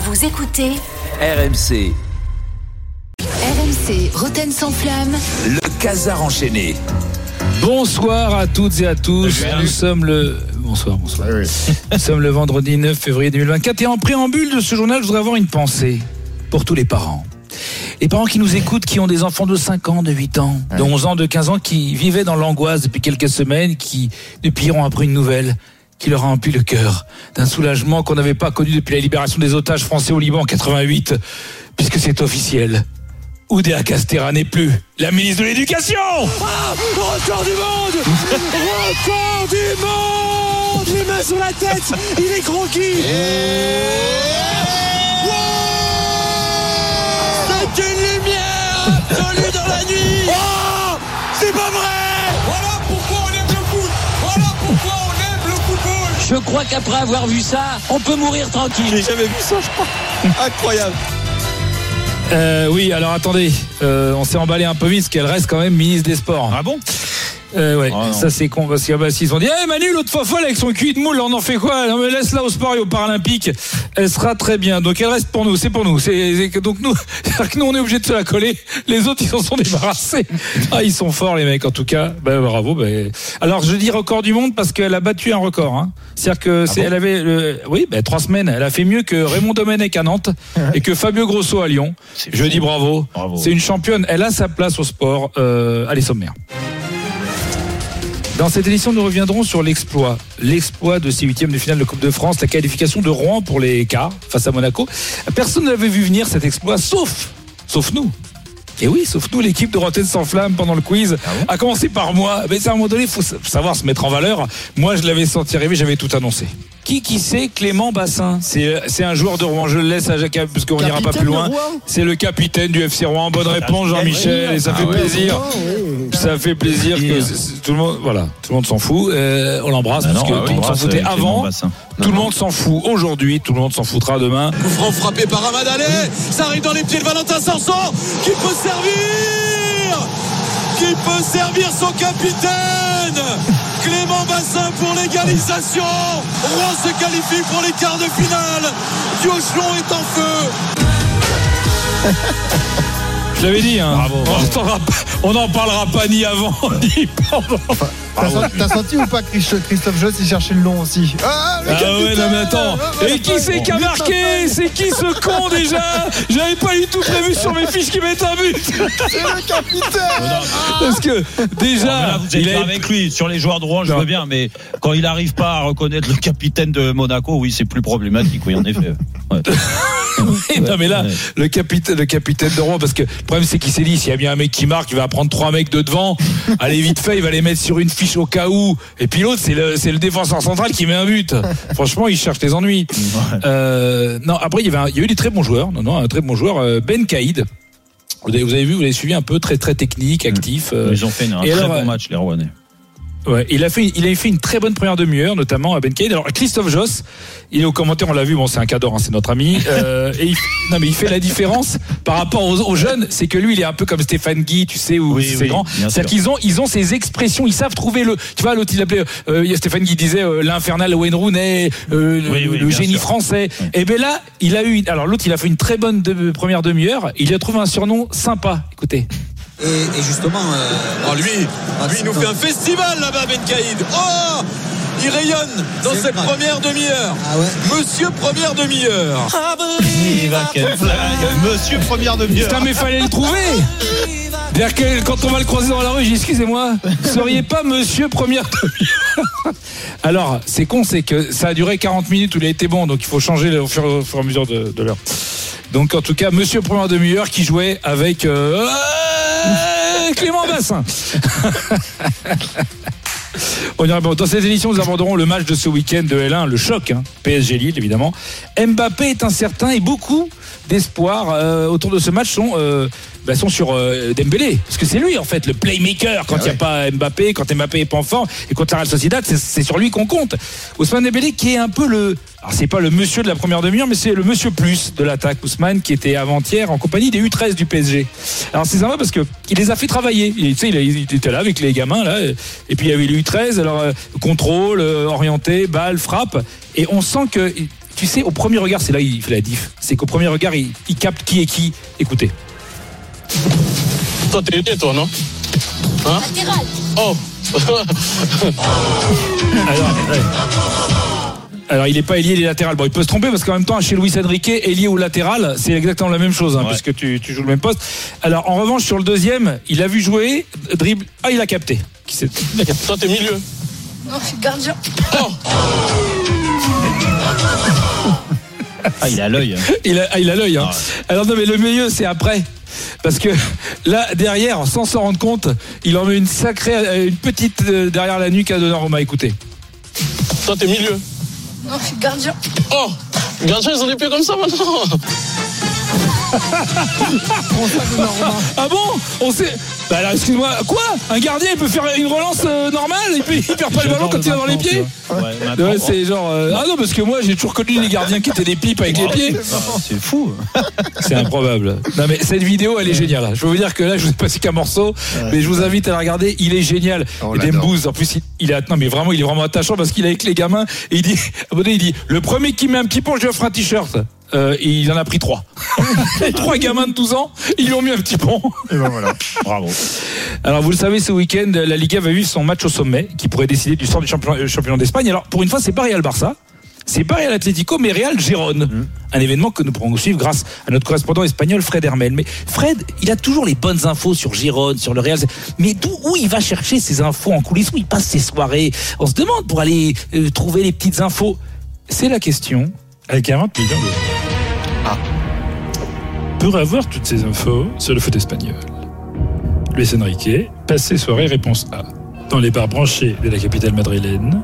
Vous écoutez RMC, RMC Roten sans flamme. le casar enchaîné. Bonsoir à toutes et à tous. Nous sommes le bonsoir, bonsoir. Nous sommes le vendredi 9 février 2024 et en préambule de ce journal, je voudrais avoir une pensée pour tous les parents. Les parents qui nous écoutent, qui ont des enfants de 5 ans, de 8 ans, de 11 ans, de 15 ans, qui vivaient dans l'angoisse depuis quelques semaines, qui depuis hier ont appris une nouvelle qui leur a empli le cœur d'un soulagement qu'on n'avait pas connu depuis la libération des otages français au Liban en 88, puisque c'est officiel. Oudéa Castera n'est plus la ministre de l'Éducation. Ah, Record du monde. Record du monde. Les mains sur la tête. Il est croquis. C'est une lumière absolue dans la nuit. Oh C'est pas vrai Je crois qu'après avoir vu ça, on peut mourir tranquille. J'ai jamais vu ça, je crois. Incroyable Euh, oui, alors attendez, euh, on s'est emballé un peu vite parce qu'elle reste quand même ministre des Sports. Ah bon? Euh, ouais, Oh non. ça c'est con parce qu'ils bah, ont dit, hey, Manu, l'autre fois folle avec son cul de moule, on en fait quoi? Non mais laisse-la au sport et aux Paralympiques, elle sera très bien. Donc elle reste pour nous, c'est pour nous. C'est donc nous, c'est-à-dire que nous on est obligé de se la coller. Les autres ils s'en sont débarrassés. Ah ils sont forts les mecs en tout cas. Bah, bravo. bah. Alors je dis record du monde parce qu'elle a battu un record. Hein. C'est-à-dire que c'est, elle avait, le- oui, bah, trois semaines. Elle a fait mieux que Raymond Domenech à Nantes et que Fabio Grosso à Lyon. Je dis bravo. Bravo. C'est une championne. Elle a sa place au sport. Euh, allez sommaire. Dans cette édition, nous reviendrons sur l'exploit. L'exploit de ces huitièmes de finale de Coupe de France, la qualification de Rouen pour les quarts face à Monaco. Personne ne l'avait vu venir cet exploit, sauf, sauf nous. Et oui, sauf nous, l'équipe de Rotten sans flamme pendant le quiz, Ah a commencé par moi. Mais à un moment donné, il faut sa- savoir se mettre en valeur. Moi, je l'avais senti arriver, j'avais tout annoncé. Qui qui c'est Clément Bassin C'est c'est un joueur de Rouen. Je le laisse à Jacques parce qu'on n'ira pas plus loin. C'est le capitaine du FC Rouen. Bonne réponse, Jean-Michel. Et ça fait plaisir. Ça fait plaisir que c'est- tout le monde, voilà, tout le monde s'en fout. Euh, on l'embrasse Ah parce que ah tout le monde s'en foutait avant. Tout le monde s'en fout aujourd'hui. Tout le monde s'en foutra demain. Coup franc frappé par Amadalé Ça arrive dans les pieds de Valentin Sanson Qui peut servir Qui peut servir son capitaine Clément Bassin pour l'égalisation. Rouen se qualifie pour les quarts de finale. Diochon est en feu Je l'avais dit. Hein. Bravo, on bravo. n'en pas- on n'en parlera pas ni avant ni pendant. T'as senti, t'as senti ou pas Christ- Christophe Joss il cherchait le nom aussi? Ah, le Ah ouais, non mais attends. capitaine Et qui c'est qui a marqué? C'est qui ce con déjà? J'avais pas du tout prévu sur mes fiches qu'il mette un but. C'est le capitaine Parce que déjà, là, vous êtes il a avec lui. Sur les joueurs de Rouen, je veux bien, mais quand il n'arrive pas à reconnaître le capitaine de Monaco, oui, c'est plus problématique, oui, en effet. Ouais. non mais là, Ouais. le capitaine, le capitaine de Rouen, parce que le problème c'est qu'il s'est dit, s'il y a bien un mec qui marque, il va prendre trois mecs de devant. Allez vite fait, il va les mettre sur une fiche au cas où. Et puis l'autre, c'est le, c'est le défenseur central qui met un but. Franchement, il cherche les ennuis. Euh, non, après il y avait, un- il y a eu des très bons joueurs. Non, non, un très bon joueur, euh, Ben Caïd. Vous avez, vous avez vu, vous l'avez suivi un peu, très très technique, actif. euh, Ils ont fait un Et très alors, bon match, les Rouennais. Ouais, il a fait, il a fait une très bonne première demi-heure, notamment à Ben Caïd. Alors Christophe Joss, il est au commentaire, on l'a vu, bon c'est un cadeau, hein, c'est notre ami. Euh, et il, non mais il fait la différence par rapport aux, aux jeunes, c'est que lui il est un peu comme Stéphane Guy, tu sais, où Oui, c'est oui, grand. C'est-à-dire qu'ils ont, ils ont ces expressions, ils savent trouver le. Tu vois, l'autre il appelait, euh, il y a Stéphane Guy disait euh, l'infernal Wayne Rooney, euh, le- Oui, le génie sûr. français. Et ben là, il a eu, alors l'autre il a fait une très bonne de- première demi-heure. Il a trouvé un surnom sympa. Écoutez. Et, et justement, euh, Oh lui, lui il nous fait un festival là-bas Ben Caïd Oh il rayonne dans cette vrai. première demi-heure. ah ouais. Monsieur première demi-heure. Monsieur première demi-heure. Putain, mais fallait le trouver que quand on va le croiser dans la rue, j'ai dit, excusez-moi, vous seriez pas monsieur première demi-heure Alors, c'est con, c'est que ça a duré 40 minutes où il a été bon, donc il faut changer au fur, au fur et à mesure de, de l'heure. Donc, en tout cas, monsieur première demi-heure qui jouait avec euh, Clément Bassin. On ira- bon, dans cette édition, nous aborderons le match de ce week-end de L1, le choc, hein, PSG Lille évidemment. Mbappé est incertain et beaucoup d'espoir euh, autour de ce match sont, euh, bah, sont sur euh, Dembélé. Parce que c'est lui en fait le playmaker quand il n'y a pas Mbappé, quand Mbappé est pas en forme et quand la Real Sociedad, c'est- c'est sur lui qu'on compte. Ousmane Dembélé qui est un peu le... Alors c'est pas le monsieur de la première demi-heure, mais c'est le monsieur plus de l'attaque Ousmane qui était avant-hier en compagnie des U13 du PSG. Alors c'est sympa parce que il les a fait travailler. Il, tu sais, il, a- il était là avec les gamins là, et puis il y avait les U13, alors euh, contrôle, euh, orienté, balle, frappe, et on sent que, tu sais, au premier regard, c'est là il fait la diff. C'est qu'au premier regard, il, il capte qui est qui. Écoutez. Toi, t'es aidé, toi, non Hein Oh Alors, ouais. Alors, il n'est pas ailier, il est latéral. Bon, il peut se tromper parce qu'en même temps, chez Luis Enrique, ailier ou latéral, c'est exactement la même chose, hein, Ouais. puisque tu, tu joues le même poste. Alors, en revanche, sur le deuxième, il a vu jouer, dribble. Ah, il a capté. Qui c'est Il a capté. Toi, t'es milieu Non, je suis gardien. Ah, il a l'œil. Il a, ah, il a l'œil. Hein. Ah ouais. Alors non, mais le mieux, c'est après. Parce que là, derrière, sans s'en rendre compte, il en met une sacrée, euh, une petite euh, derrière la nuque à Donnarumma. Écoutez. Toi, t'es milieu Non, gardien. Oh Gardien, ils ont des pieds comme ça maintenant Ah bon On sait. Bah alors, excuse-moi, quoi Un gardien, il peut faire une relance euh, normale et puis il perd pas le ballon quand il est dans les pieds Ouais, c'est genre. euh, Ah non, parce que moi, j'ai toujours connu les gardiens qui étaient des pipes avec les pieds. ah, c'est fou. C'est improbable. Non mais cette vidéo, elle est géniale. Je peux vous dire que là, je vous ai passé qu'un morceau, mais je vous invite à la regarder. Il est génial. On et l'adore. Dembouz, en plus, il, il est non mais vraiment, il est vraiment attachant parce qu'il est avec les gamins et il dit, à un moment donné, il dit, le premier qui met un petit pont, je lui offre un t-shirt. Euh, et il en a pris trois. Les trois gamins de 12 ans, ils lui ont mis un petit pont. Et ben voilà. Bravo. Alors vous le savez, ce week-end, la Liga va vivre son match au sommet, qui pourrait décider du sort du champion- euh, championnat d'Espagne. Alors pour une fois, c'est pas Real Barça, c'est pas Real Atlético, mais Real Gérone. Un événement que nous pourrons suivre grâce à notre correspondant espagnol Fred Hermel. Mais Fred, il a toujours les bonnes infos sur Gérone, sur le Real. Mais d'où où il va chercher ces infos en coulisses Où il passe ses soirées? On se demande pour aller euh, trouver les petites infos. C'est la question. Avec 40 millions d'euros. Ah. Pour avoir toutes ces infos sur le foot espagnol, Luis Enrique passe ses soirées réponse A. Dans les bars branchés de la capitale madrilène.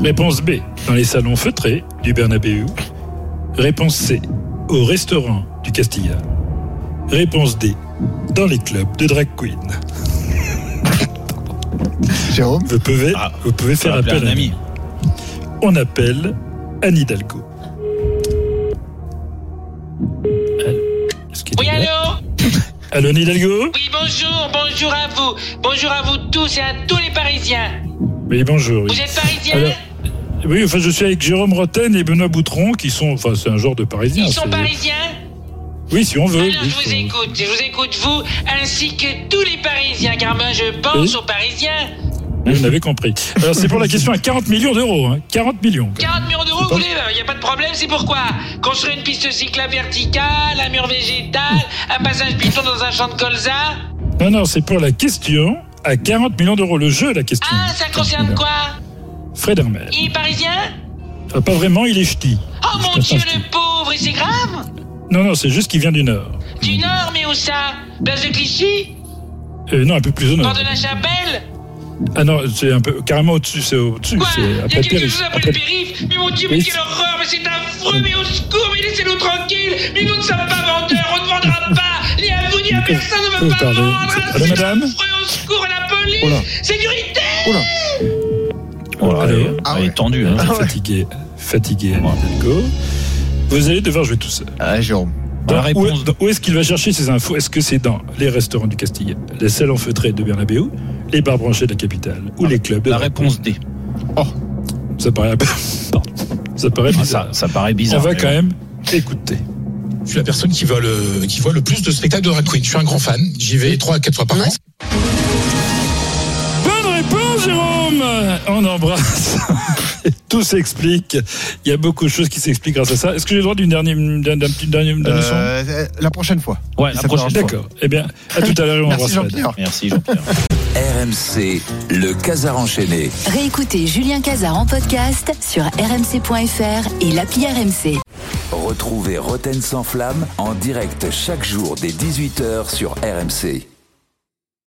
Réponse B. Dans les salons feutrés du Bernabéu. Réponse C. Au restaurant du Castilla. Réponse D. Dans les clubs de drag queen. Jérôme Vous pouvez, Ah, vous pouvez faire appel un à ami. on appelle Anne Hidalgo. Allô, Hidalgo Oui, bonjour, bonjour à vous. Bonjour à vous tous et à tous les Parisiens. Oui, bonjour. oui. Vous êtes Parisiens Alors, Oui, enfin, je suis avec Jérôme Roten et Benoît Boutron, qui sont, enfin, c'est un genre de Parisiens. Ils sont Parisiens Oui, si on veut. Alors oui, je vous écoute, je vous écoute vous ainsi que tous les Parisiens, car moi je pense Oui. aux Parisiens. Vous avez compris. Alors, c'est pour la question à 40 millions d'euros. Hein. 40 millions. 40 millions d'euros, vous voulez Il n'y a pas de problème, c'est pourquoi? Construire une piste cyclable verticale, un mur végétal, un passage piéton dans un champ de colza? Non, non, c'est pour la question à 40 millions d'euros. Le jeu, la question. Ah, ça concerne quoi? Fred Hermel. Il est parisien? Ah, pas vraiment, il est ch'ti. Oh mon dieu, le pauvre, et c'est grave? Non, non, c'est juste qu'il vient du Nord. Du Nord, mais où ça? Place de Clichy? Euh, non, un peu plus au Nord. Bord de la Chapelle? Ah non, c'est un peu carrément au-dessus, c'est au-dessus. Quoi c'est Il y a après quelque périph. chose après Après- le périph' Mais mon dieu, mais quelle c'est- horreur Mais c'est affreux Mais au secours Mais laissez-nous tranquilles Mais nous ne sommes pas vendeurs On ne vendra pas Ni à vous ni à personne On ne veut pas vendre madame affreux Au secours La police. Sécurité Oula. Oh elle est- Ah elle ouais. est tendue. Hein. fatigué, fatigué, Anne Hidalgo. Vous allez devoir jouer tout seul. Ah, Jérôme. Dans- La où, réponse. dans- où est-ce qu'il va chercher ces infos? Est-ce que c'est dans les restaurants du Castilla, les salons feutrés de Bernabéu, les bars branchés de la capitale ou les clubs de La réponse D. Ça paraît, pardon. ça paraît Ah, bizarre. ça, ça paraît On bizarre. va mais quand même écouter. Je suis la personne qui voit le, qui voit le plus de spectacles de drag queen. Je suis un grand fan. J'y vais trois à quatre fois par an. Bonne réponse, Jérôme On embrasse. Tout s'explique. Il y a beaucoup de choses qui s'expliquent grâce à ça. Est-ce que j'ai le droit d'une dernière, d'un, petit dernier, Euh, la prochaine fois. Ouais, la prochaine fois. D'accord. Eh bien, à tout à l'heure. et on Merci. Jean-Pierre. Merci Jean-Pierre. RMC, le Casar enchaîné. Réécoutez Julien Cazard en podcast sur rmc.fr et l'appli RMC. Retrouvez Roten sans flamme en direct chaque jour dès 18h sur RMC.